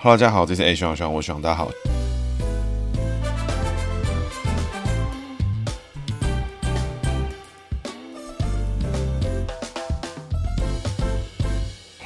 Hello，大家好，这是 A 徐朗徐朗，我徐朗，大家好。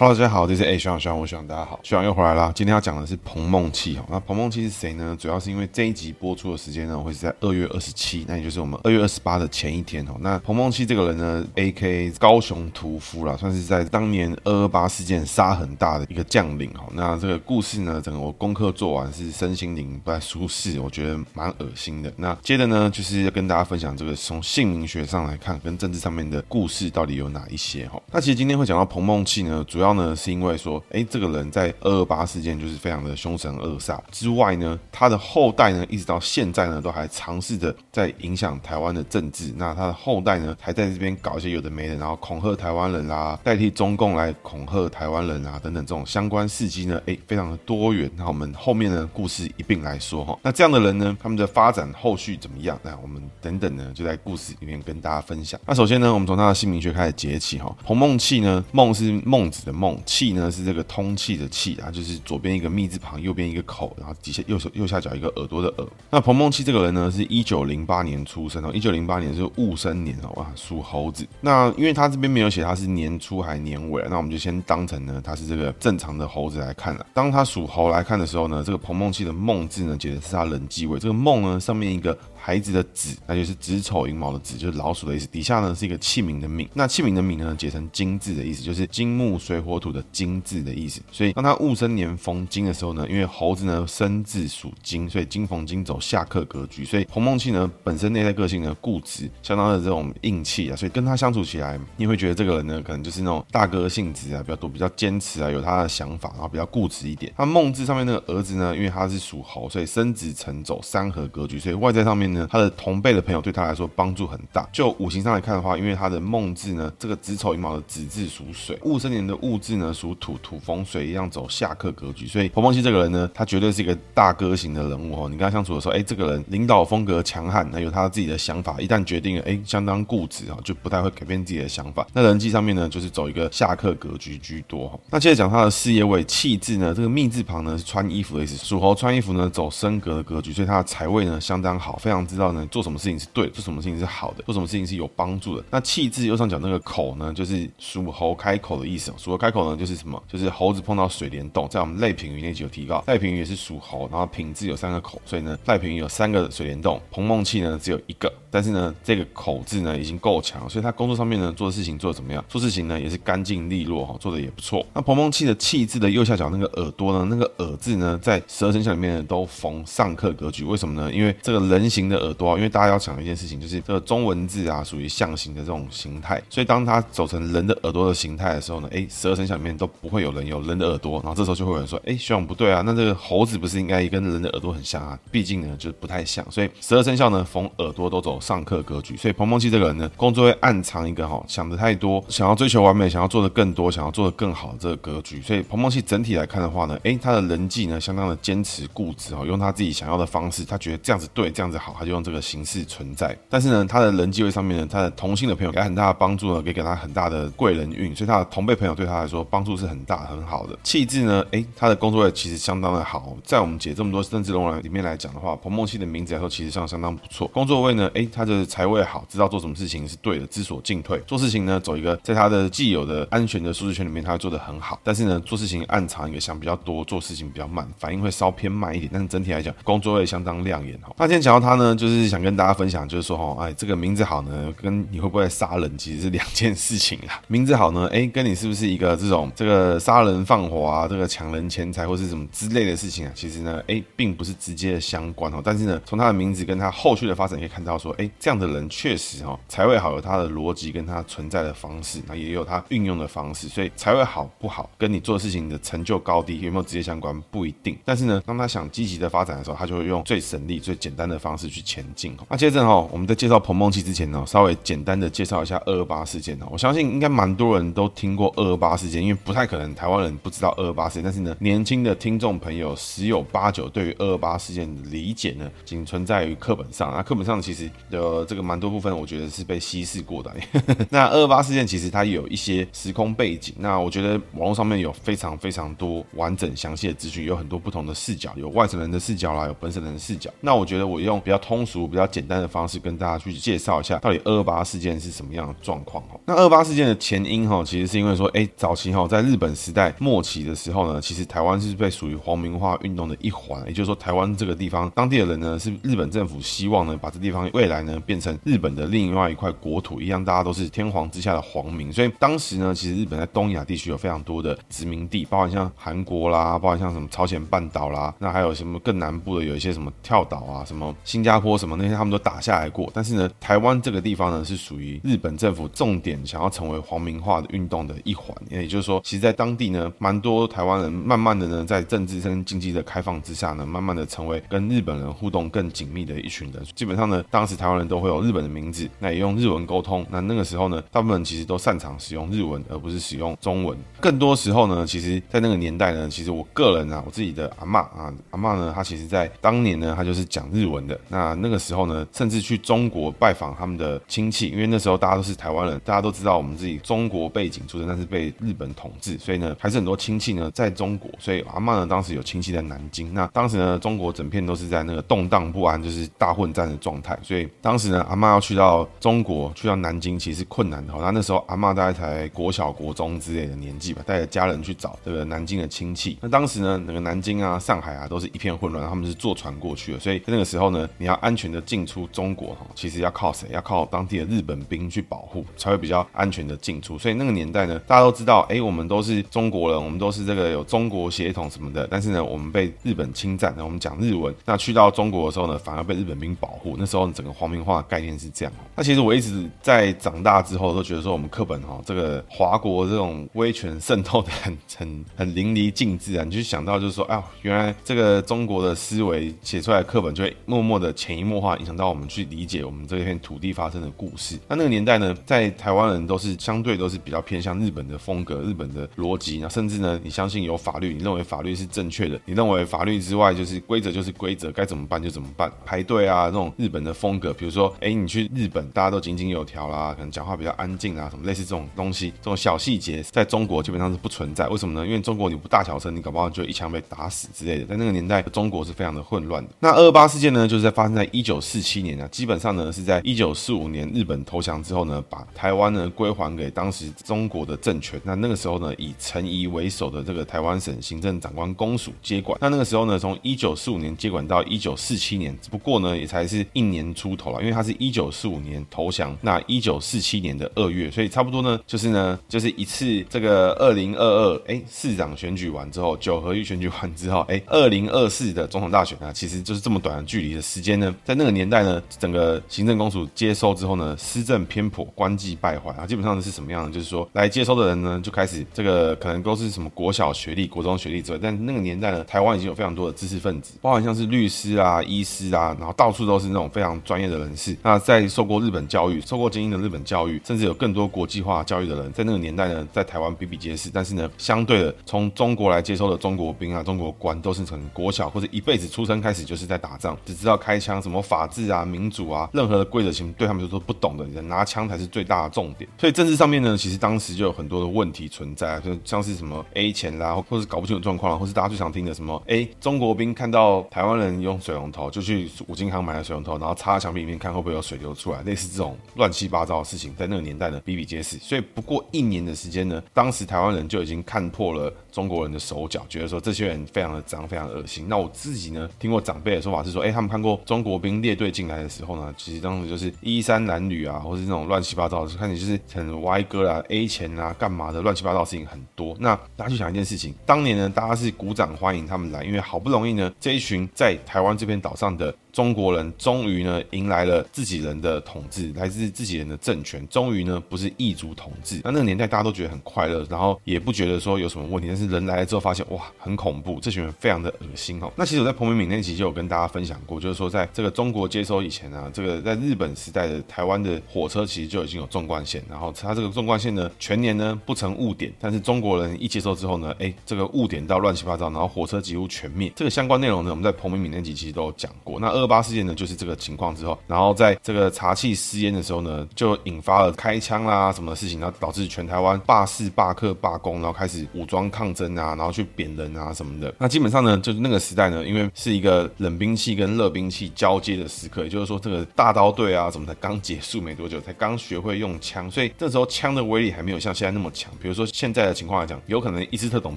Hello，大家好，这是 A 徐朗徐朗，我徐朗，大家好，徐朗又回来啦。今天要讲的是彭梦契哈，那彭梦契是谁呢？主要是因为这一集播出的时间呢，会是在二月二十七，那也就是我们二月二十八的前一天哈。那彭梦契这个人呢，AK 高雄屠夫啦，算是在当年二二八事件杀很大的一个将领哈。那这个故事呢，整个我功课做完是身心灵不太舒适，我觉得蛮恶心的。那接着呢，就是要跟大家分享这个从姓名学上来看，跟政治上面的故事到底有哪一些哈。那其实今天会讲到彭梦契呢，主要呢，是因为说，哎，这个人在二二八事件就是非常的凶神恶煞之外呢，他的后代呢，一直到现在呢，都还尝试着在影响台湾的政治。那他的后代呢，还在这边搞一些有的没的，然后恐吓台湾人啦，代替中共来恐吓台湾人啊，等等这种相关事迹呢，哎，非常的多元。那我们后面的故事一并来说哈。那这样的人呢，他们的发展后续怎么样？那我们等等呢，就在故事里面跟大家分享。那首先呢，我们从他的姓名学开始解起哈。彭梦契呢，梦是孟子的梦。契呢是这个通气的气啊，就是左边一个密字旁，右边一个口，然后底下右手右下角一个耳朵的耳。那彭梦契这个人呢，是一九零八年出生哦，一九零八年是戊申年哦，哇，属猴子。那因为他这边没有写他是年初还年尾，那我们就先当成呢他是这个正常的猴子来看了。当他属猴来看的时候呢，这个彭梦契的梦字呢，解的是他人际位。这个梦呢上面一个。孩子的子，那就是子丑寅卯的子，就是老鼠的意思。底下呢是一个器皿的皿，那器皿的皿呢解成金字的意思，就是金木水火土的金字的意思。所以当他戊申年逢金的时候呢，因为猴子呢生字属金，所以金逢金走下克格局。所以彭梦契呢本身内在个性呢固执，相当的这种硬气啊，所以跟他相处起来，你会觉得这个人呢可能就是那种大哥性子啊比较多，比较坚持啊，有他的想法，然后比较固执一点。他梦字上面那个儿子呢，因为他是属猴，所以生子成走三合格局，所以外在上面呢他的同辈的朋友对他来说帮助很大。就五行上来看的话，因为他的梦字呢，这个子丑寅卯的子字属水，戊申年的戊字呢属土，土逢水一样走下克格局，所以彭梦熙这个人呢，他绝对是一个大哥型的人物哦。你跟他相处的时候，哎，这个人领导风格强悍，那有他自己的想法，一旦决定了，哎，相当固执啊，就不太会改变自己的想法。那人际上面呢，就是走一个下克格局居多哈。那接着讲他的事业位，气质呢，这个密字旁呢是穿衣服的意思，属猴穿衣服呢走升格的格局，所以他的财位呢相当好，非常知道呢做什么事情是对，做什么事情是好的，做什么事情是有帮助的。那气质右上角那个口呢，就是属猴开口的意思。属猴开口呢，就是什么？就是猴子碰到水帘洞。在我们赖平鱼那集有提到，赖平鱼也是属猴，然后品字有三个口，所以呢，赖平鱼有三个水帘洞，彭梦契呢只有一个。但是呢，这个口字呢已经够强，所以他工作上面呢做的事情做得怎么样？做事情呢也是干净利落哈，做的也不错。那彭梦契的气字的右下角那个耳朵呢，那个耳字呢，在十二生肖里面呢都逢上克格局。为什么呢？因为这个人形的耳朵，因为大家要想一件事情，就是这个中文字啊属于象形的这种形态，所以当它走成人的耳朵的形态的时候呢，哎，十二生肖里面都不会有人有人的耳朵，然后这时候就会有人说，哎，徐朗不对啊，那这个猴子不是应该跟人的耳朵很像啊？毕竟呢就是不太像，所以十二生肖呢逢耳朵都走上克格局。所以彭梦契这个人呢，工作会暗藏一个哈，想的太多，想要追求完美，想要做的更多，想要做的更好这个格局。所以彭梦契整体来看的话呢，诶，他的人际呢，相当的坚持固执哦，用他自己想要的方式，他觉得这样子对，这样子好，他就用这个形式存在。但是呢，他的人际位上面呢，他的同性的朋友给他很大的帮助呢，给给他很大的贵人运，所以他的同辈朋友对他来说帮助是很大很好的。气质呢，诶，他的工作位其实相当的好，在我们解这么多政治人物里面来讲的话，彭梦熙的名字来说其实上相当不错。工作位呢，诶，他的财位好。知道做什么事情是对的，知所进退。做事情呢，走一个在他的既有的安全的舒适圈里面，他会做的很好。但是呢，做事情暗藏一个想比较多，做事情比较慢，反应会稍偏慢一点。但是整体来讲，工作位相当亮眼哈。那今天讲到他呢，就是想跟大家分享，就是说哈，哎，这个名字好呢，跟你会不会杀人其实是两件事情啊。名字好呢，哎，跟你是不是一个这种这个杀人放火啊，这个抢人钱财或是什么之类的事情啊，其实呢，哎，并不是直接的相关哦。但是呢，从他的名字跟他后续的发展可以看到说，哎，这样的人。确实哈，财位好有他的逻辑跟他存在的方式，那也有他运用的方式，所以财位好不好，跟你做事情的成就高低有没有直接相关不一定。但是呢，当他想积极的发展的时候，他就会用最省力、最简单的方式去前进。那接着哈，我们在介绍彭梦琪之前呢，稍微简单的介绍一下二二八事件。我相信应该蛮多人都听过二二八事事件，因为不太可能台湾人不知道二二八事件，但是呢，年轻的听众朋友十有八九对于二二八事件的理解呢，仅存在于课本上。那课本上其实的这个蛮多部分，我觉得是被稀释过的。那二二八事件其实它有一些时空背景，那我觉得网络上面有非常非常多完整详细的资讯，有很多不同的视角，有外省人的视角啦，有本省人的视角。那我觉得我用比较通通俗、比较简单的方式跟大家去介绍一下，到底二二八事件是什么样的状况。那二八事件的前因哈，其实是因为说，哎，早期哈，在日本时代末期的时候呢，其实台湾是被属于皇民化运动的一环，也就是说，台湾这个地方当地的人呢，是日本政府希望呢，把这地方未来呢变成日本的另外一块国土一样，大家都是天皇之下的皇民。所以当时呢，其实日本在东亚地区有非常多的殖民地，包含像韩国啦，包含像什么朝鲜半岛啦，那还有什么更南部的有一些什么跳岛啊，什么新加加坡什么那些，他们都打下来过。但是呢，台湾这个地方呢，是属于日本政府重点想要成为皇民化的运动的一环。也就是说，其实，在当地呢，蛮多台湾人慢慢的呢，在政治跟经济的开放之下呢，慢慢的成为跟日本人互动更紧密的一群人。基本上呢，当时台湾人都会有日本的名字，那也用日文沟通。那那个时候呢，大部分人其实都擅长使用日文，而不是使用中文。更多时候呢，其实，在那个年代呢，其实我个人啊，我自己的阿嬷啊，阿嬷呢，她其实在当年呢，她就是讲日文的。那啊那个时候呢，甚至去中国拜访他们的亲戚，因为那时候大家都是台湾人，大家都知道我们自己中国背景出身，但是被日本统治，所以呢，还是很多亲戚呢在中国。所以阿嬷呢，当时有亲戚在南京。那当时呢，中国整片都是在那个动荡不安，就是大混战的状态。所以当时呢，阿嬷要去到中国，去到南京，其实是困难的。那那时候阿嬷大概才国小、国中之类的年纪吧，带着家人去找这个南京的亲戚。那当时呢，那个南京啊、上海啊，都是一片混乱，他们是坐船过去的。所以在那个时候呢，你要安全的进出中国，哈，其实要靠谁？要靠当地的日本兵去保护，才会比较安全的进出。所以那个年代呢，大家都知道，哎，我们都是中国人，我们都是这个有中国血统什么的。但是呢，我们被日本侵占，我们讲日文，那去到中国的时候呢，反而被日本兵保护。那时候整个皇民化的概念是这样。那其实我一直在长大之后都觉得说，我们课本哈，这个华国这种威权渗透的很 很很淋漓尽致啊。你就想到就是说，哎，原来这个中国的思维写出来的课本就会默默的潜移默化影响到我们去理解我们这片土地发生的故事。那那个年代呢，在台湾人都是相对都是比较偏向日本的风格、日本的逻辑，那甚至呢，你相信有法律，你认为法律是正确的，你认为法律之外就是规则就是规则，该怎么办就怎么办，排队啊，那种日本的风格，比如说，哎，你去日本，大家都井井有条啦，可能讲话比较安静啊，什么类似这种东西，这种小细节，在中国基本上是不存在。为什么呢？因为中国你不大小声，你搞不好就一枪被打死之类的。在那个年代，中国是非常的混乱的。那二二八事件呢，就是在发生在一九四七年啊，基本上呢是在一九四五年日本投降之后呢，把台湾呢归还给当时中国的政权。那那个时候呢，以陈仪为首的这个台湾省行政长官公署接管。那那个时候呢，从一九四五年接管到一九四七年，只不过呢也才是一年出头了，因为他是一九四五年投降，那一九四七年的二月，所以差不多呢就是呢就是一次这个二零二二哎市长选举完之后，九合一选举完之后，哎二零二四的总统大选啊，其实就是这么短的距离的时间呢，在那个年代呢，整个行政公署接收之后呢，施政偏颇，官纪败坏啊，基本上是什么样的？就是说来接收的人呢，就开始这个可能都是什么国小学历、国中学历之外，但那个年代呢，台湾已经有非常多的知识分子，包含像是律师啊、医师啊，然后到处都是那种非常专业的人士。那在受过日本教育、受过精英的日本教育，甚至有更多国际化教育的人，在那个年代呢，在台湾比比皆是。但是呢，相对的，从中国来接收的中国兵啊、中国官，都是从国小或者一辈子出生开始就是在打仗，只知道开枪，什么法治啊、民主啊，任何的规则性对他们来说不懂的，人拿枪才是最大的重点。所以政治上面呢，其实当时就有很多的问题存在，就像是什么 A 钱啦，或是搞不清楚状况啦，或是大家最常听的什么，哎，中国兵看到台湾人用水龙头，就去五金行买了水龙头，然后插在墙壁里面看会不会有水流出来，类似这种乱七八糟的事情，在那个年代呢比比皆是。所以不过一年的时间呢，当时台湾人就已经看破了中国人的手脚，觉得说这些人非常的脏，非常恶心。那我自己呢，听过长辈的说法是说，哎，他们看过中国兵列队进来的时候呢，其实当时就是衣衫褴褛啊，或是那种乱七八糟的，看你就是很歪哥啊、A 钱啊、干嘛的，乱七八糟的事情很多。那大家去想一件事情，当年呢，大家是鼓掌欢迎他们来，因为好不容易呢，这一群在台湾这片岛上的。中国人终于呢迎来了自己人的统治，来自自己人的政权，终于呢不是异族统治。那那个年代大家都觉得很快乐，然后也不觉得说有什么问题。但是人来了之后发现哇很恐怖，这群人非常的恶心哦。那其实我在彭明敏那期就有跟大家分享过，就是说在这个中国接收以前呢，这个在日本时代的台湾的火车其实就已经有纵贯线，然后它这个纵贯线呢全年呢不曾枪误点，但是中国人一接收之后呢，哎，这个误点到乱七八糟，然后火车几乎全灭。这个相关内容呢，我们在彭明敏那集其实都有讲过。那二二八事件呢，就是这个情况之后，然后在这个茶器私烟的时候呢，就引发了开枪啦什么事情，然后导致全台湾罢市、罢课、罢工，然后开始武装抗争啊，然后去扁人啊什么的。那基本上呢，就是那个时代呢，因为是一个冷兵器跟热兵器交接的时刻，也就是说这个大刀队啊什么才刚结束没多久，才刚学会用枪，所以这时候枪的威力还没有像现在那么强。比如说现在的情况来讲，有可能一支特种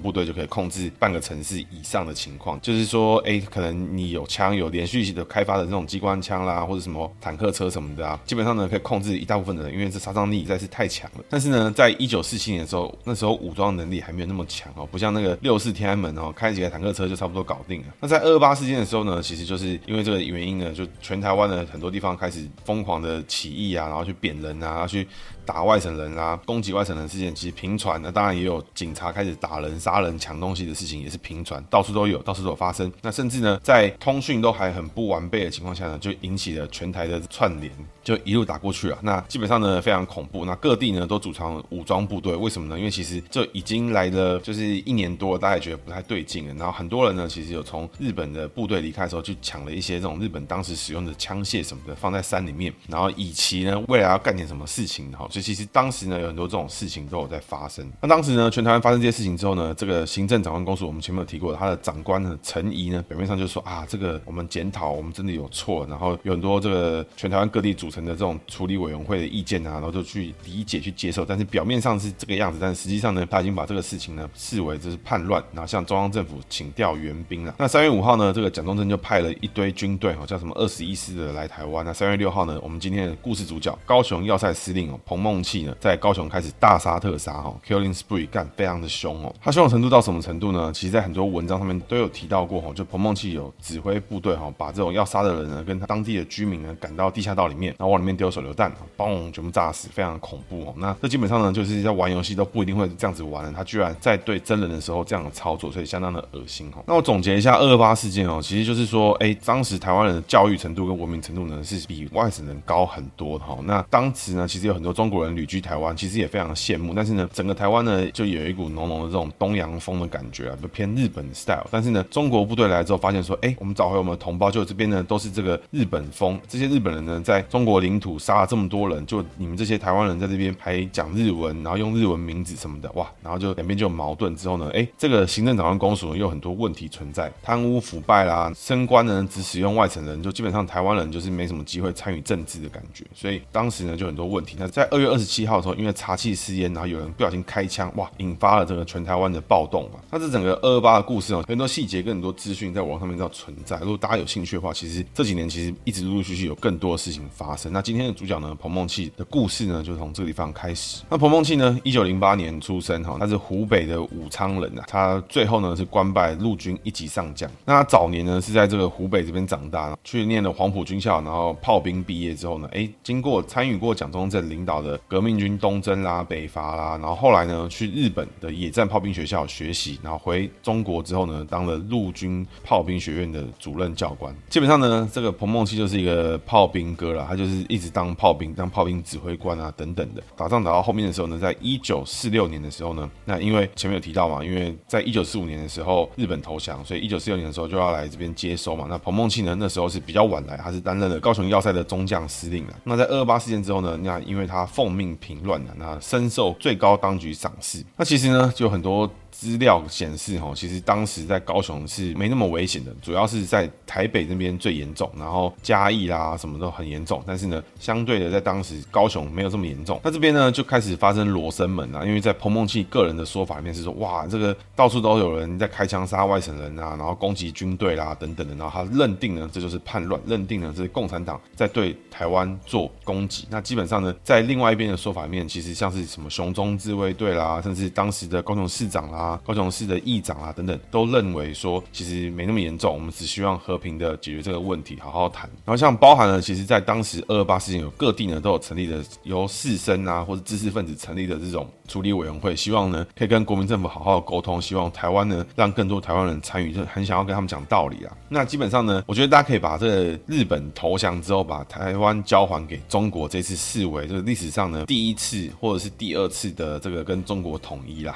部队就可以控制半个城市以上的情况，就是说，哎，可能你有枪，有连续性的开发的这种机关枪啦，或者什么坦克车什么的啊，基本上呢可以控制一大部分的人，因为这杀伤力实在是太强了。但是呢，在一九四七年的时候，那时候武装能力还没有那么强哦，不像那个六四天安门哦，开几个坦克车就差不多搞定了。那在二八事件的时候呢，其实就是因为这个原因呢，就全台湾的很多地方开始疯狂的起义啊，然后去贬人啊，然后去。打外省人啊，攻击外省人事件其实频传，那当然也有警察开始打人、杀人、抢东西的事情，也是频传，到处都有，到处都有发生。那甚至呢，在通讯都还很不完备的情况下呢，就引起了全台的串联。就一路打过去了，那基本上呢非常恐怖。那各地呢都组成武装部队，为什么呢？因为其实就已经来了，就是一年多了，大家也觉得不太对劲了。然后很多人呢其实有从日本的部队离开的时候，去抢了一些这种日本当时使用的枪械什么的，放在山里面，然后以其呢未来要干点什么事情。哈，就其实当时呢有很多这种事情都有在发生。那当时呢全台湾发生这些事情之后呢，这个行政长官公署我们前面有提过，他的长官呢陈仪呢表面上就说啊，这个我们检讨，我们真的有错，然后有很多这个全台湾各地组成的这种处理。委员会的意见啊，然后就去理解、去接受，但是表面上是这个样子，但实际上呢，他已经把这个事情呢视为这是叛乱，然后向中央政府请调援兵了。那三月五号呢，这个蒋中正就派了一堆军队，好像什么二十一师的来台湾。那三月六号呢，我们今天的故事主角高雄要塞司令哦彭梦器呢，在高雄开始大杀特杀哦，killing spree 干非常的凶哦。他凶的程度到什么程度呢？其实，在很多文章上面都有提到过哦，就彭梦器有指挥部队哈，把这种要杀的人呢，跟他当地的居民呢赶到地下道里面，然后往里面丢手榴弹。嘣，全部炸死，非常恐怖哦。那这基本上呢，就是在玩游戏都不一定会这样子玩的。他居然在对真人的时候这样的操作，所以相当的恶心哦。那我总结一下二二八事件哦，其实就是说，哎，当时台湾人的教育程度跟文明程度呢，是比外省人高很多的哈。那当时呢，其实有很多中国人旅居台湾，其实也非常羡慕。但是呢，整个台湾呢，就有一股浓浓的这种东洋风的感觉啊，就偏日本 style。但是呢，中国部队来之后，发现说，哎，我们找回我们的同胞，就这边呢都是这个日本风。这些日本人呢，在中国领土杀了这么多人，就你们这些台湾人在这边还讲日文，然后用日文名字什么的，哇，然后就两边就有矛盾。之后呢，哎，这个行政长官公署又有很多问题存在，贪污腐败啦，升官呢只使用外省人，就基本上台湾人就是没什么机会参与政治的感觉。所以当时呢就很多问题。那在二月二十七号的时候，因为查缉私烟，然后有人不小心开枪，哇，引发了这个全台湾的暴动嘛。那这整个二二八的故事哦，很多细节跟很多资讯在网上面都要存在。如果大家有兴趣的话，其实这几年其实一直陆陆续续有更多的事情发生。那今天的主角呢，彭孟缉的故事呢，就从这个地方开始。那彭孟缉呢，一九零八年出生哈，他是湖北的武昌人啊。他最后呢是官拜陆军一级上将。那他早年呢是在这个湖北这边长大，去念了黄埔军校，然后炮兵毕业之后呢，哎，经过参与过蒋中正领导的革命军东征啦、北伐啦，然后后来呢去日本的野战炮兵学校学习，然后回中国之后呢，当了陆军炮兵学院的主任教官。基本上呢，这个彭孟缉就是一个炮兵哥了，他就是一直当炮兵，当炮兵指挥官啊等等的。打仗打到后面的时候呢，在一九四六年的时候呢，那因为前面有提到嘛，因为在一九四五年的时候日本投降，所以一九四六年的时候就要来这边接收嘛。那彭孟缉呢，那时候是比较晚来，他是担任了高雄要塞的中将司令了。那在二二八事件之后呢，那因为他奉命平乱的，那深受最高当局赏识。那其实呢，就很多。资料显示，哈，其实当时在高雄是没那么危险的，主要是在台北那边最严重，然后嘉义啦什么都很严重。但是呢，相对的，在当时高雄没有这么严重。那这边呢，就开始发生罗生门啊，因为在彭孟缉个人的说法里面是说，哇，这个到处都有人在开枪杀外省人啊，然后攻击军队啦等等的，然后他认定呢，这就是叛乱，认定呢，这是共产党在对台湾做攻击。那基本上呢，在另外一边的说法里面，其实像是什么熊中自卫队啦，甚至当时的高雄市长啦。啊、高雄市的议长啊等等，都认为说其实没那么严重，我们只希望和平的解决这个问题，好好谈。然后像包含了，其实在当时二二八事件有各地呢都有成立的由士绅啊或者知识分子成立的这种处理委员会，希望呢可以跟国民政府好好沟通，希望台湾呢让更多台湾人参与，就很想要跟他们讲道理啊。那基本上呢，我觉得大家可以把这个日本投降之后把台湾交还给中国这次视为就是历史上呢第一次或者是第二次的这个跟中国统一啦。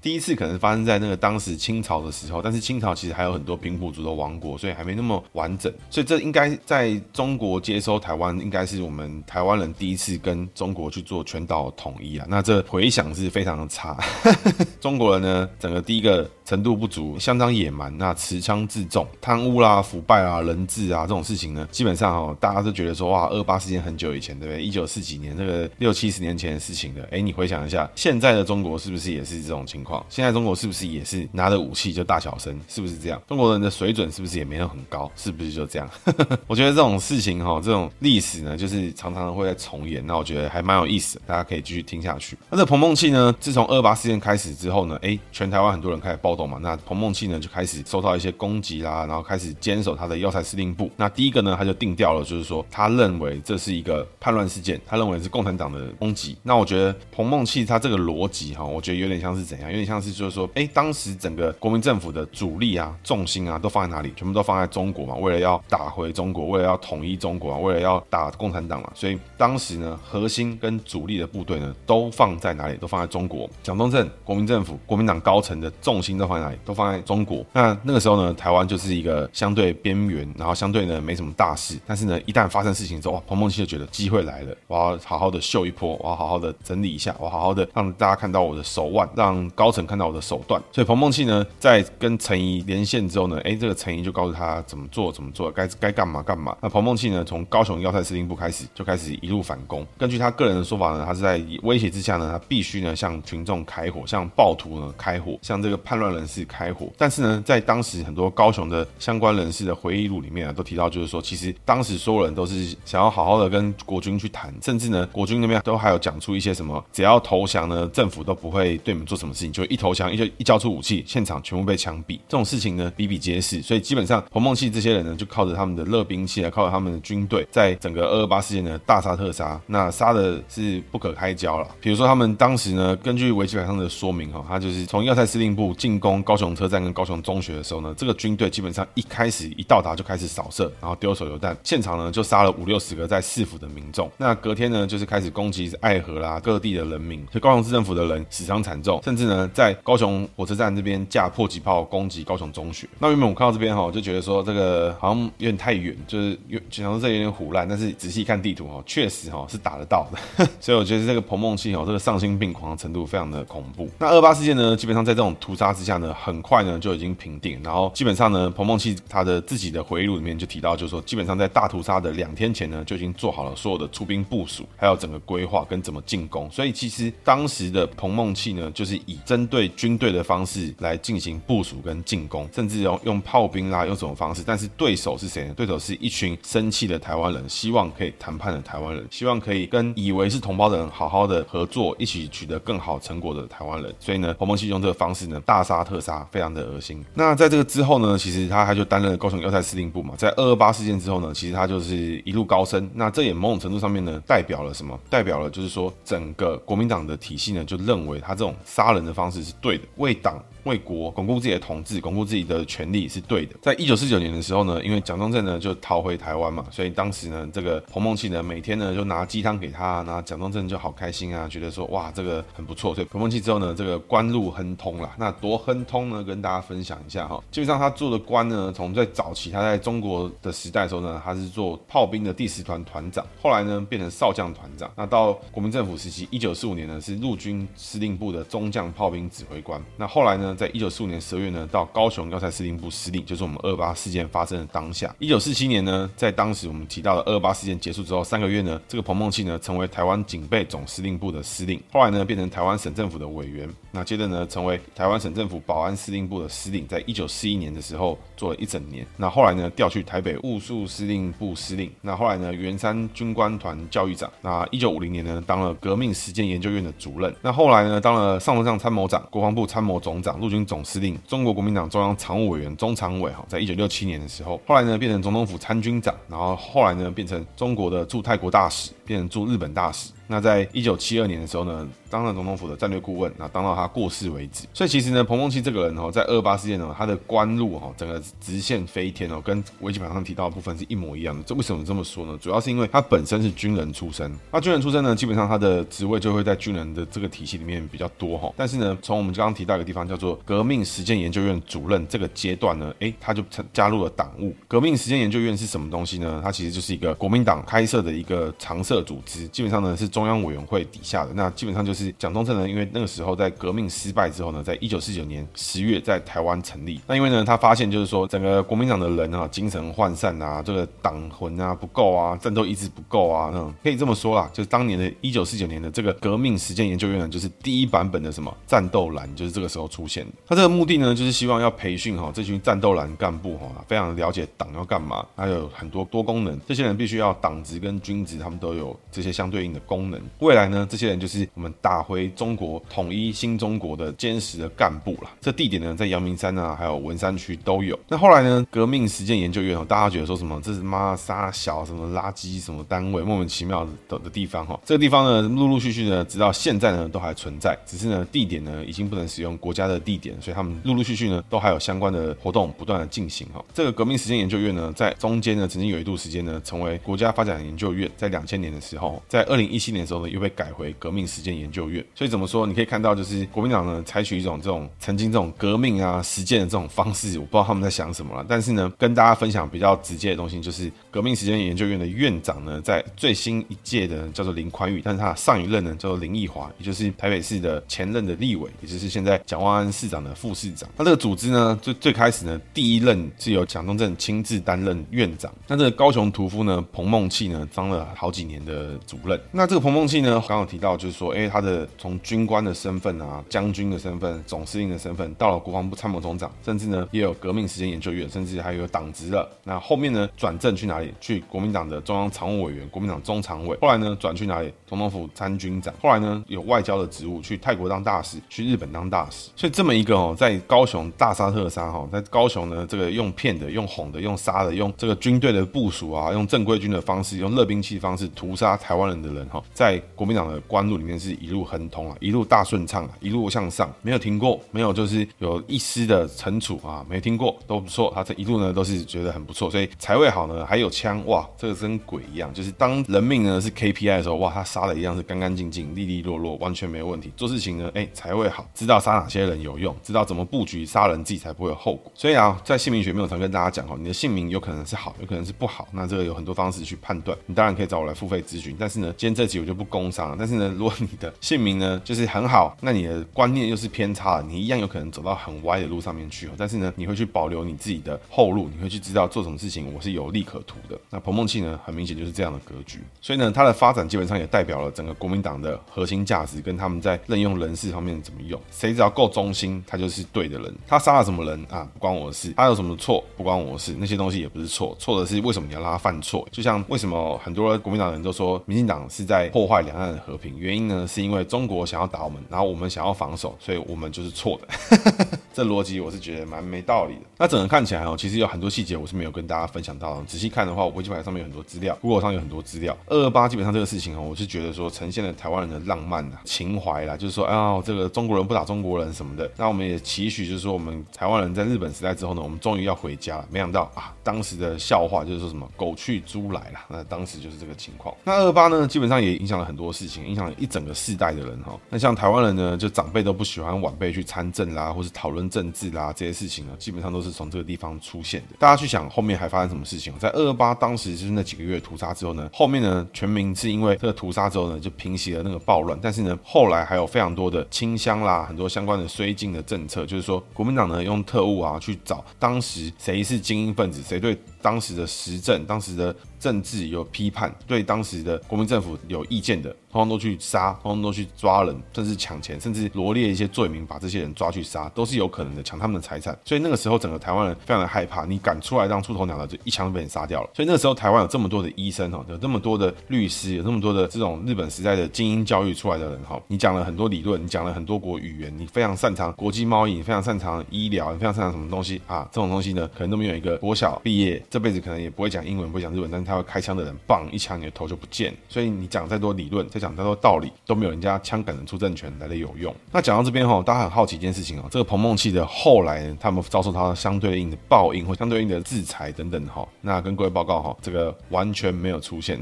第一次可能发生在那个当时清朝的时候，但是清朝其实还有很多平埔族的王国，所以还没那么完整。所以这应该在中国接收台湾，应该是我们台湾人第一次跟中国去做全岛统一啊。那这回响是非常的差。中国人呢，整个第一个程度不足，相当野蛮，那持枪自重，贪污啦、腐败啊、人质啊这种事情呢，基本上哦，大家都觉得说哇，二八事件很久以前，对不对？一九四几年，这个六七十年前的事情的。哎，你回想一下，现在的中国是不是也是这种情况？现在中国是不是也是拿着武器就大小声？是不是这样？中国人的水准是不是也没有很高？是不是就这样？我觉得这种事情哈，这种历史呢，就是常常会在重演。那我觉得还蛮有意思的，大家可以继续听下去。那这彭孟缉呢，自从二八事件开始之后呢，哎，全台湾很多人开始暴动嘛。那彭孟缉呢，就开始受到一些攻击啦，然后开始坚守他的要塞司令部。那第一个呢，他就定调了，就是说他认为这是一个叛乱事件，他认为是共产党的攻击。那我觉得彭孟缉他这个逻辑哈，我觉得有点像是怎样？有点像是就是说，哎，当时整个国民政府的主力啊、重心啊，都放在哪里？全部都放在中国嘛，为了要打回中国，为了要统一中国啊，为了要打共产党嘛。所以当时呢，核心跟主力的部队呢，都放在哪里？都放在中国。蒋中正、国民政府、国民党高层的重心都放在哪里？都放在中国。那那个时候呢，台湾就是一个相对边缘，然后相对呢没什么大事。但是呢，一旦发生事情之后，哇，彭孟熙就觉得机会来了，我要好好的秀一波，我要好好的整理一下，我好好的让大家看到我的手腕，让高层看到好的手段。所以彭孟缉呢，在跟陈仪连线之后呢，哎，这个陈仪就告诉他怎么做，怎么做，该该干嘛干嘛。那彭孟缉呢，从高雄要塞司令部开始，就开始一路反攻。根据他个人的说法呢，他是在威胁之下呢，他必须呢向群众开火，向暴徒呢开火，向这个叛乱人士开火。但是呢，在当时很多高雄的相关人士的回忆录里面啊，都提到就是说，其实当时所有人都是想要好好的跟国军去谈，甚至呢，国军那边都还有讲出一些什么，只要投降呢，政府都不会对你们做什么事情，就一投降，一就一交出武器，现场全部被枪毙。这种事情呢，比比皆是。所以基本上，彭孟缉这些人呢，就靠着他们的热兵器啊，靠着他们的军队，在整个二二八事件呢，大杀特杀，那杀的是不可开交了。比如说，他们当时呢，根据维基百科上的说明哈，他就是从要塞司令部进攻高雄车站跟高雄中学的时候呢，这个军队基本上一开始一到达就开始扫射，然后丢手榴弹，现场呢就杀了五六十个在市府的民众。那隔天呢，就是开始攻击爱河啦各地的人民，所以高雄市政府的人死伤惨重，甚至呢在高雄火车站这边架迫击炮攻击高雄中学。那原本我看到这边哈，我就觉得说这个好像有点太远，就是有想说这有点虎烂，但是仔细看地图哈，确实哈是打得到的。所以我觉得这个彭孟缉哦，这个丧心病狂的程度非常的恐怖。那二八事件呢，基本上在这种屠杀之下呢，很快呢就已经平定，然后基本上呢，彭孟缉他的自己的回忆录里面就提到，就是说基本上在大屠杀的两天前呢，就已经做好了所有的出兵部署，还有整个规划跟怎么进攻。所以其实当时的彭孟缉呢，就是以针对军队的方式来进行部署跟进攻，甚至用用炮兵啦，用什么方式。但是对手是谁呢？对手是一群生气的台湾人，希望可以谈判的台湾人，希望可以跟以为是同胞的人好好的合作，一起取得更好成果的台湾人。所以呢，彭孟缉用这个方式呢，大杀特杀，非常的恶心。那在这个之后呢，其实他他就担任了高雄要塞司令部嘛。在二二八事件之后呢，其实他就是一路高升。那这也某种程度上面呢，代表了什么？代表了就是说，整个国民党的体系呢，就认为他这种杀人的方式是对的，为党。为国巩固自己的统治，巩固自己的权力是对的。在一九四九年的时候呢，因为蒋中正呢就逃回台湾嘛，所以当时呢，这个彭孟缉呢每天呢就拿鸡汤给他，那蒋中正就好开心啊，觉得说哇这个很不错。所以彭孟缉之后呢，这个官路亨通了。那多亨通呢？跟大家分享一下哈。基本上他做的官呢，从最早期他在中国的时代的时候呢，他是做炮兵的第十团团长，后来呢变成少将团长。那到国民政府时期，一九四五年呢是陆军司令部的中将炮兵指挥官。那后来呢，在一九四五年十二月呢，到高雄要塞司令部司令，就是我们二八事件发生的当下。一九四七年呢，在当时我们提到的二八事件结束之后三个月呢，这个彭孟缉呢成为台湾警备总司令部的司令，后来呢变成台湾省政府的委员，那接着呢成为台湾省政府保安司令部的司令，在一九四一年的时候做了一整年。那后来呢调去台北务宿司令部司令，那后来呢圆山军官团教育长。那一九五零年呢当了革命实践研究院的主任。那后来呢当了上头将参谋长、国防部参谋总长、陆军总司令、中国国民党中央常务委员、中常委哈，在一九六七年的时候，后来呢变成总统府参军长，然后后来呢变成中国的驻泰国大使，变成驻日本大使。那在一九七二年的时候呢，当了总统府的战略顾问，那当到他过世为止。所以其实呢，彭孟熙这个人哦，在二八事件呢，他的官路哈，整个直线飞天哦，跟维基百科上提到的部分是一模一样的。这为什么这么说呢？主要是因为他本身是军人出身。那军人出身呢，基本上他的职位就会在军人的这个体系里面比较多哈。但是呢，从我们刚刚提到一个地方叫做革命实践研究院主任这个阶段呢，诶，他就加入了党务。革命实践研究院是什么东西呢？它其实就是一个国民党开设的一个常设组织，基本上呢是中央委员会。底下的那基本上就是蒋中正呢，因为那个时候在革命失败之后呢，在一九四九年十月在台湾成立。那因为呢，他发现就是说整个国民党的人啊，精神涣散啊，这个党魂啊不够啊，战斗意志不够啊，那可以这么说啦，就是当年的一九四九年的这个革命实践研究院呢，就是第一版本的什么战斗蓝，就是这个时候出现。他这个目的呢，就是希望要培训哈这群战斗蓝干部哈，非常了解党要干嘛，还有很多多功能，这些人必须要党职跟军职，他们都有这些相对应的功。未来呢？这些人就是我们打回中国、统一新中国的坚实的干部了。这地点呢，在阳明山啊，还有文山区都有。那后来呢，革命实践研究院哦，大家觉得说什么？这是妈杀小什么垃圾什么单位，莫名其妙的的地方哈。这个地方呢，陆陆续续呢，直到现在呢，都还存在。只是呢，地点呢，已经不能使用国家的地点，所以他们陆陆续续呢，都还有相关的活动不断的进行哈。这个革命实践研究院呢，在中间呢，曾经有一度时间呢，成为国家发展研究院。在两千年的时候，在二零一七年时候呢，又被改。回革命实践研究院，所以怎么说？你可以看到，就是国民党呢，采取一种这种曾经这种革命啊实践的这种方式，我不知道他们在想什么了。但是呢，跟大家分享比较直接的东西，就是革命实践研究院的院长呢，在最新一届的叫做林宽裕，但是他上一任呢叫做林奕华，也就是台北市的前任的立委，也就是现在蒋万安市长的副市长。那这个组织呢，最最开始呢，第一任是由蒋中正亲自担任院长。那这个高雄屠夫呢，彭孟缉呢，当了好几年的主任。那这个彭孟缉呢，刚刚提到就是说，哎，他的从军官的身份啊，将军的身份，总司令的身份，到了国防部参谋总长，甚至呢也有革命实践研究院，甚至还有党职了。那后面呢转正去哪里？去国民党的中央常务委员，国民党中常委。后来呢转去哪里？总统府参军长。后来呢有外交的职务，去泰国当大使，去日本当大使。所以这么一个哦，在高雄大杀特杀哈，在高雄呢这个用骗的、用哄的、用杀的、用这个军队的部署啊，用正规军的方式，用热兵器方式屠杀台湾人的人哈，在国民党的官路里面是一路亨通啊，一路大顺畅啊，一路向上，没有停过，没有就是有一丝的惩处啊，没听过，都不错。他这一路呢都是觉得很不错，所以财位好呢，还有枪哇，这个跟鬼一样，就是当人命呢是 KPI 的时候，哇，他杀的一样是干干净净、利利落落，完全没有问题。做事情呢，哎，财位好，知道杀哪些人有用，知道怎么布局杀人，自己才不会有后果。所以啊，在姓名学没有常跟大家讲哦，你的姓名有可能是好，有可能是不好，那这个有很多方式去判断。你当然可以找我来付费咨询，但是呢，今天这集就不工商了。但是呢，如果你的姓名呢，就是很好，那你的观念又是偏差的，你一样有可能走到很歪的路上面去。但是呢，你会去保留你自己的后路，你会去知道做什么事情我是有利可图的。那彭孟缉呢，很明显就是这样的格局。所以呢，他的发展基本上也代表了整个国民党的核心价值，跟他们在任用人事方面怎么用。谁只要够忠心，他就是对的人。他杀了什么人啊？不关我的事。他有什么错？不关我的事。那些东西也不是错，错的是为什么你要让他犯错？就像为什么很多国民党人都说民进党是在破坏两岸的和平？原因呢，是因为中国想要打我们，然后我们想要防守，所以我们就是错的。这逻辑我是觉得蛮没道理的。那整个看起来哦，其实有很多细节我是没有跟大家分享到。仔细看的话，维基百科上面有很多资料，Google 上有很多资料。二二八基本上这个事情哦，我是觉得说呈现了台湾人的浪漫啊、情怀啦，就是说啊，这个中国人不打中国人什么的。那我们也期许，就是说我们台湾人在日本时代之后呢，我们终于要回家了。没想到啊，当时的笑话就是说什么“狗去猪来”了。那当时就是这个情况。那二二八呢，基本上也影响了很多事情，影响了一整个世代的人哈。那像台湾人呢，就长辈都不喜欢晚辈去参政啦，或是讨论政治啦这些事情呢，基本上都是从这个地方出现的。大家去想后面还发生什么事情？在二二八当时就是那几个月屠杀之后呢，后面呢全民是因为这个屠杀之后呢就平息了那个暴乱，但是呢后来还有非常多的清乡啦，很多相关的绥靖的政策，就是说国民党呢用特务啊去找当时谁是精英分子，谁对当时的时政、当时的政治有批判，对当时的国民政府有意见的。通通都去杀，通通都去抓人，甚至抢钱，甚至罗列一些罪名，把这些人抓去杀，都是有可能的，抢他们的财产。所以那个时候，整个台湾人非常的害怕，你敢出来当出头鸟的，就一枪被你杀掉了。所以那个时候，台湾有这么多的医生哈，有这么多的律师，有这么多的这种日本时代的精英教育出来的人哈，你讲了很多理论，你讲了很多国语言，你非常擅长国际贸易，你非常擅长医疗，你非常擅长什么东西啊？这种东西呢，可能都没有一个国小毕业，这辈子可能也不会讲英文，不会讲日文，但是他会开枪的人，棒一枪你的头就不见。所以你讲再多理论，再讲再多道理，都没有人家枪杆人出政权来的有用。那讲到这边哈，大家很好奇一件事情哦，这个彭孟缉的后来，他们遭受他相对应的报应或相对应的制裁等等哈。那跟各位报告哈，这个完全没有出现，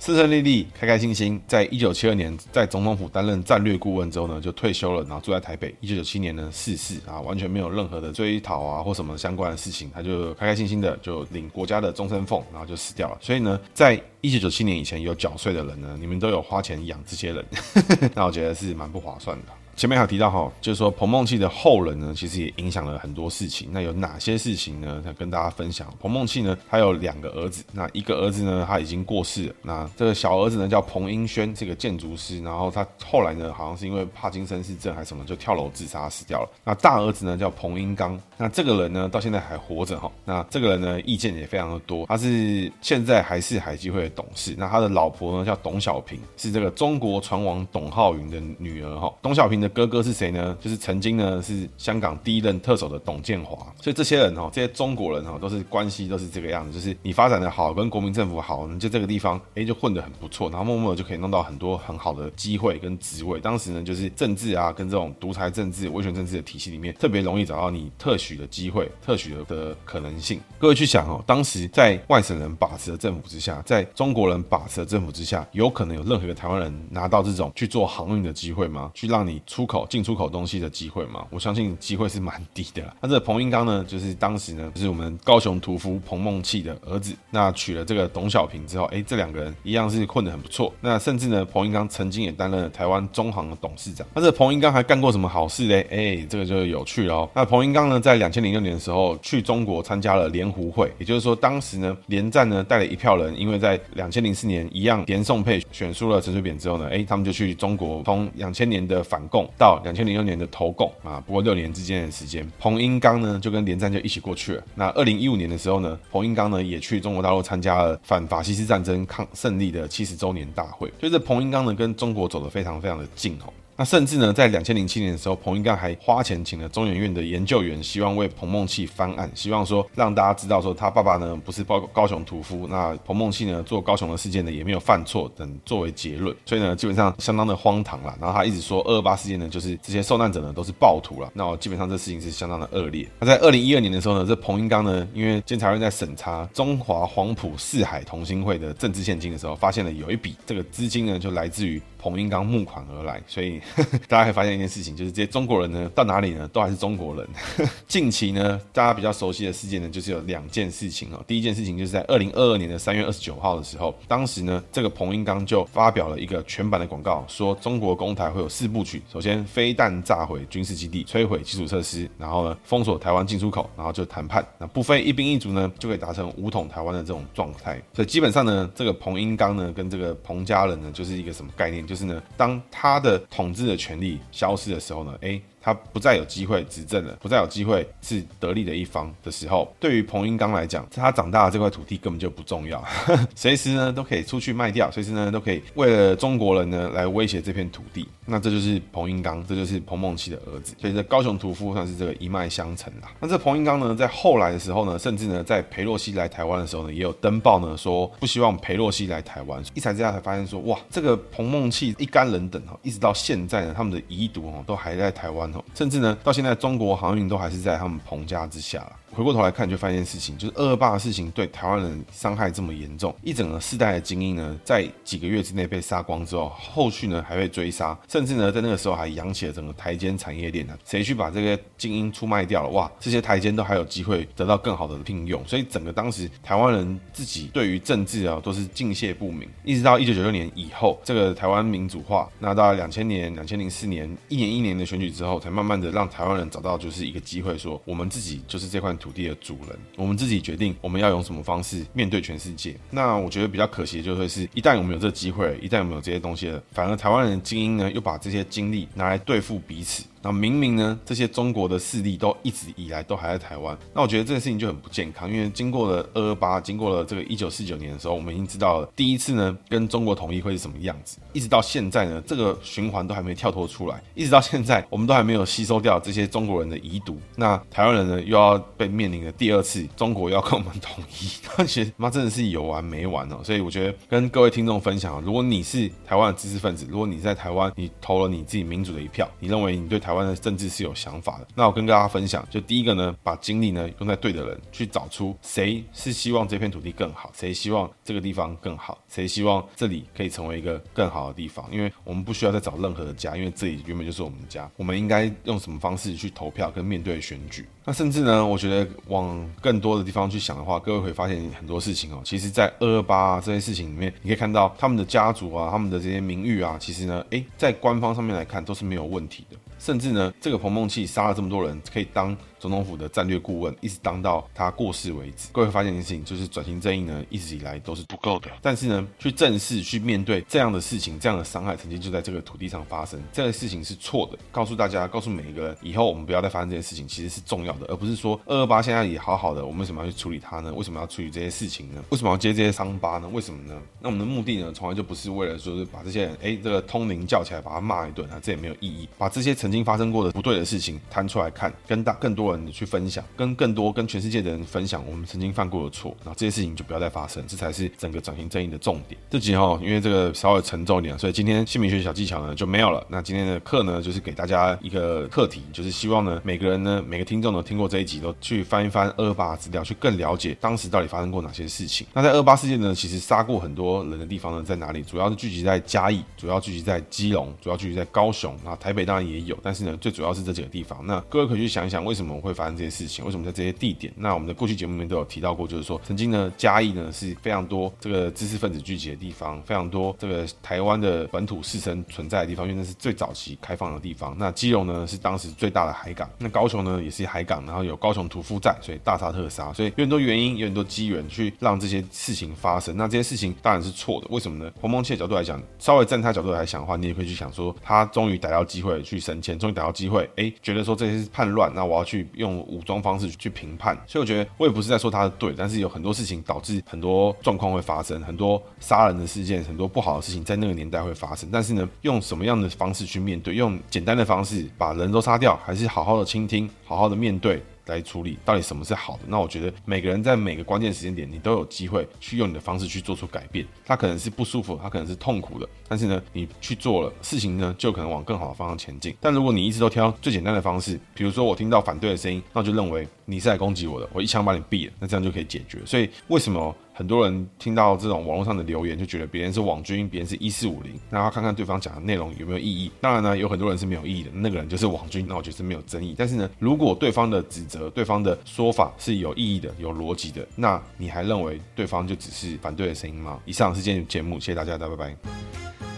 顺顺利利，开开心心，在一九七二年在总统府担任战略顾问之后呢，就退休了，然后住在台北。一九九七年呢逝世啊，完全没有任何的追讨啊或什么相关的事情，他就开开心心的就领国家的终身俸，然后就死掉了。所以呢，在一九九七年以前有缴税的人呢，你们都有花钱养这些人，那我觉得是蛮不划算的。前面还有提到哈，就是说彭孟缉的后人呢，其实也影响了很多事情。那有哪些事情呢？想跟大家分享。彭孟缉呢，他有两个儿子，那一个儿子呢，他已经过世了。那这个小儿子呢，叫彭英轩，这个建筑师。然后他后来呢，好像是因为帕金森氏症还是什么，就跳楼自杀死掉了。那大儿子呢，叫彭英刚。那这个人呢，到现在还活着哈。那这个人呢，意见也非常的多。他是现在还是海基会的董事。那他的老婆呢，叫董小平，是这个中国船王董浩云的女儿哈。董小平的哥哥是谁呢？就是曾经呢是香港第一任特首的董建华，所以这些人哈，这些中国人哈，都是关系都是这个样子，就是你发展的好，跟国民政府好，你就这个地方哎就混得很不错，然后默默的就可以弄到很多很好的机会跟职位。当时呢就是政治啊，跟这种独裁政治、威权政治的体系里面，特别容易找到你特许的机会、特许的可能性。各位去想哦，当时在外省人把持的政府之下，在中国人把持的政府之下，有可能有任何一个台湾人拿到这种去做航运的机会吗？去让你出口。进出口东西的机会嘛，我相信机会是蛮低的啦。那这彭英刚呢，就是当时呢，就是我们高雄屠夫彭孟缉的儿子。那娶了这个董小平之后，哎，这两个人一样是混得很不错。那甚至呢，彭英刚曾经也担任了台湾中行的董事长。那这彭英刚还干过什么好事嘞？哎，这个就有趣了哦。那彭英刚呢，在两千零六年的时候去中国参加了联胡会，也就是说，当时呢，连战呢带了一票人，因为在两千零四年一样连宋配选输了陈水扁之后呢，哎，他们就去中国，从两千年的反共到两千零六年的投共啊，不过六年之间的时间，彭英刚呢就跟连战就一起过去了。那二零一五年的时候呢，彭英刚呢也去中国大陆参加了反法西斯战争抗胜利的七十周年大会，所以这彭英刚呢跟中国走得非常非常的近哦。那甚至呢，在两千零七年的时候，彭英刚还花钱请了中研院的研究员，希望为彭孟缉翻案，希望说让大家知道说他爸爸呢不是高高雄屠夫，那彭孟缉呢做高雄的事件呢也没有犯错等作为结论，所以呢基本上相当的荒唐了。然后他一直说二二八事件呢就是这些受难者呢都是暴徒了，那基本上这事情是相当的恶劣。那在二零一二年的时候呢，这彭英刚呢因为监察院在审查中华黄埔四海同心会的政治献金的时候，发现了有一笔这个资金呢就来自于。彭英刚募款而来，所以 大家会发现一件事情，就是这些中国人呢，到哪里呢，都还是中国人。近期呢，大家比较熟悉的事件呢，就是有两件事情哦。第一件事情就是在二零二二年的三月二十九号的时候，当时呢，这个彭英刚就发表了一个全版的广告，说中国攻台会有四部曲：首先飞弹炸毁军事基地，摧毁基础设施，然后呢，封锁台湾进出口，然后就谈判。那不费一兵一卒呢，就可以达成武统台湾的这种状态。所以基本上呢，这个彭英刚呢，跟这个彭家人呢，就是一个什么概念？就是呢，当他的统治的权力消失的时候呢，诶。他不再有机会执政了，不再有机会是得利的一方的时候，对于彭英刚来讲，他长大的这块土地根本就不重要，随时呢都可以出去卖掉，随时呢都可以为了中国人呢来威胁这片土地。那这就是彭英刚，这就是彭孟缉的儿子，所以这高雄屠夫算是这个一脉相承啦。那这彭英刚呢，在后来的时候呢，甚至呢在裴洛西来台湾的时候呢，也有登报呢说不希望裴洛西来台湾。一查之下才发现说，哇，这个彭孟缉一干人等哈，一直到现在呢，他们的遗毒哦都还在台湾。甚至呢，到现在中国航运都还是在他们彭家之下。回过头来看，就发现事情，就是二二八的事情对台湾人伤害这么严重，一整个世代的精英呢，在几个月之内被杀光之后，后续呢还被追杀，甚至呢在那个时候还扬起了整个台奸产业链呢。谁去把这个精英出卖掉了？哇，这些台奸都还有机会得到更好的聘用。所以整个当时台湾人自己对于政治啊都是敬谢不明，一直到一九九六年以后，这个台湾民主化，那到两千年、两千零四年一年一年的选举之后，才慢慢的让台湾人找到就是一个机会，说我们自己就是这块土。土地的主人，我们自己决定我们要用什么方式面对全世界。那我觉得比较可惜的就会是，一旦我们有这个机会，一旦我们有这些东西了，反而台湾人精英呢，又把这些精力拿来对付彼此。那明明呢，这些中国的势力都一直以来都还在台湾，那我觉得这个事情就很不健康。因为经过了二二八，经过了这个一九四九年的时候，我们已经知道了第一次呢跟中国统一会是什么样子，一直到现在呢，这个循环都还没跳脱出来，一直到现在我们都还没有吸收掉这些中国人的遗毒。那台湾人呢又要被面临的第二次中国要跟我们统一，那其实妈真的是有完没完哦。所以我觉得跟各位听众分享，如果你是台湾的知识分子，如果你在台湾，你投了你自己民主的一票，你认为你对台湾的政治是有想法的，那我跟大家分享，就第一个呢，把精力呢用在对的人，去找出谁是希望这片土地更好，谁希望这个地方更好，谁希望这里可以成为一个更好的地方。因为我们不需要再找任何的家，因为这里原本就是我们的家。我们应该用什么方式去投票跟面对选举？那甚至呢，我觉得往更多的地方去想的话，各位会发现很多事情哦。其实，在二二八这些事情里面，你可以看到他们的家族啊，他们的这些名誉啊，其实呢，诶，在官方上面来看都是没有问题的。甚至呢，这个彭梦器杀了这么多人，可以当总统府的战略顾问，一直当到他过世为止。各位发现一件事情，就是转型正义呢，一直以来都是不够的。但是呢，去正视、去面对这样的事情，这样的伤害，曾经就在这个土地上发生。这个事情是错的，告诉大家，告诉每一个人，以后我们不要再发生这件事情，其实是重要的，而不是说二二八现在也好好的，我们为什么要去处理它呢？为什么要处理这些事情呢？为什么要接这些伤疤呢？为什么呢？那我们的目的呢，从来就不是为了说是把这些人，哎，这个通灵叫起来，把他骂一顿啊，这也没有意义。把这些曾经发生过的不对的事情摊出来看，跟大更多人去分享。跟更多跟全世界的人分享我们曾经犯过的错，然后这些事情就不要再发生，这才是整个转型正义的重点。这集哈，因为这个稍微沉重一点，所以今天姓名学小技巧呢就没有了。那今天的课呢，就是给大家一个课题，就是希望呢每个人呢每个听众都听过这一集，都去翻一翻二八资料，去更了解当时到底发生过哪些事情。那在二八事件呢，其实杀过很多人的地方呢在哪里？主要是聚集在嘉义，主要聚集在基隆，主要聚集在高雄，那台北当然也有，但是呢最主要是这几个地方。那各位可以去想一想，为什么会发生这些事情？为什么在这些地点？那我们的过去节目里面都有提到过，就是说曾经呢，嘉义呢是非常多这个知识分子聚集的地方，非常多这个台湾的本土士绅存在的地方，因为那是最早期开放的地方。那基隆呢是当时最大的海港，那高雄呢也是海港，然后有高雄屠夫在，所以大杀特杀，所以有很多原因，有很多机缘去让这些事情发生。那这些事情当然是错的，为什么呢？彭孟缉的角度来讲，稍微站他角度来想的话，你也可以去想说，他终于逮到机会去升迁，终于逮到机会，哎，觉得说这些是叛乱，那我要去用武装方式去评判。所以我觉得我也不是在说他的对，但是有很多事情导致很多状况会发生，很多杀人的事件，很多不好的事情在那个年代会发生。但是呢，用什么样的方式去面对？用简单的方式把人都杀掉，还是好好的倾听，好好的面对？来处理到底什么是好的？那我觉得每个人在每个关键时间点，你都有机会去用你的方式去做出改变。他可能是不舒服，他可能是痛苦的，但是呢，你去做了事情呢，就可能往更好的方向前进。但如果你一直都挑最简单的方式，比如说我听到反对的声音，那就认为你是来攻击我的，我一枪把你毙了，那这样就可以解决。所以为什么？很多人听到这种网络上的留言，就觉得别人是网军，别人是一四五零，那要看看对方讲的内容有没有意义。当然呢，有很多人是没有意义的，那个人就是网军，那我觉得是没有争议。但是呢，如果对方的指责、对方的说法是有意义的、有逻辑的，那你还认为对方就只是反对的声音吗？以上是今天的节目，谢谢大家，大家拜拜。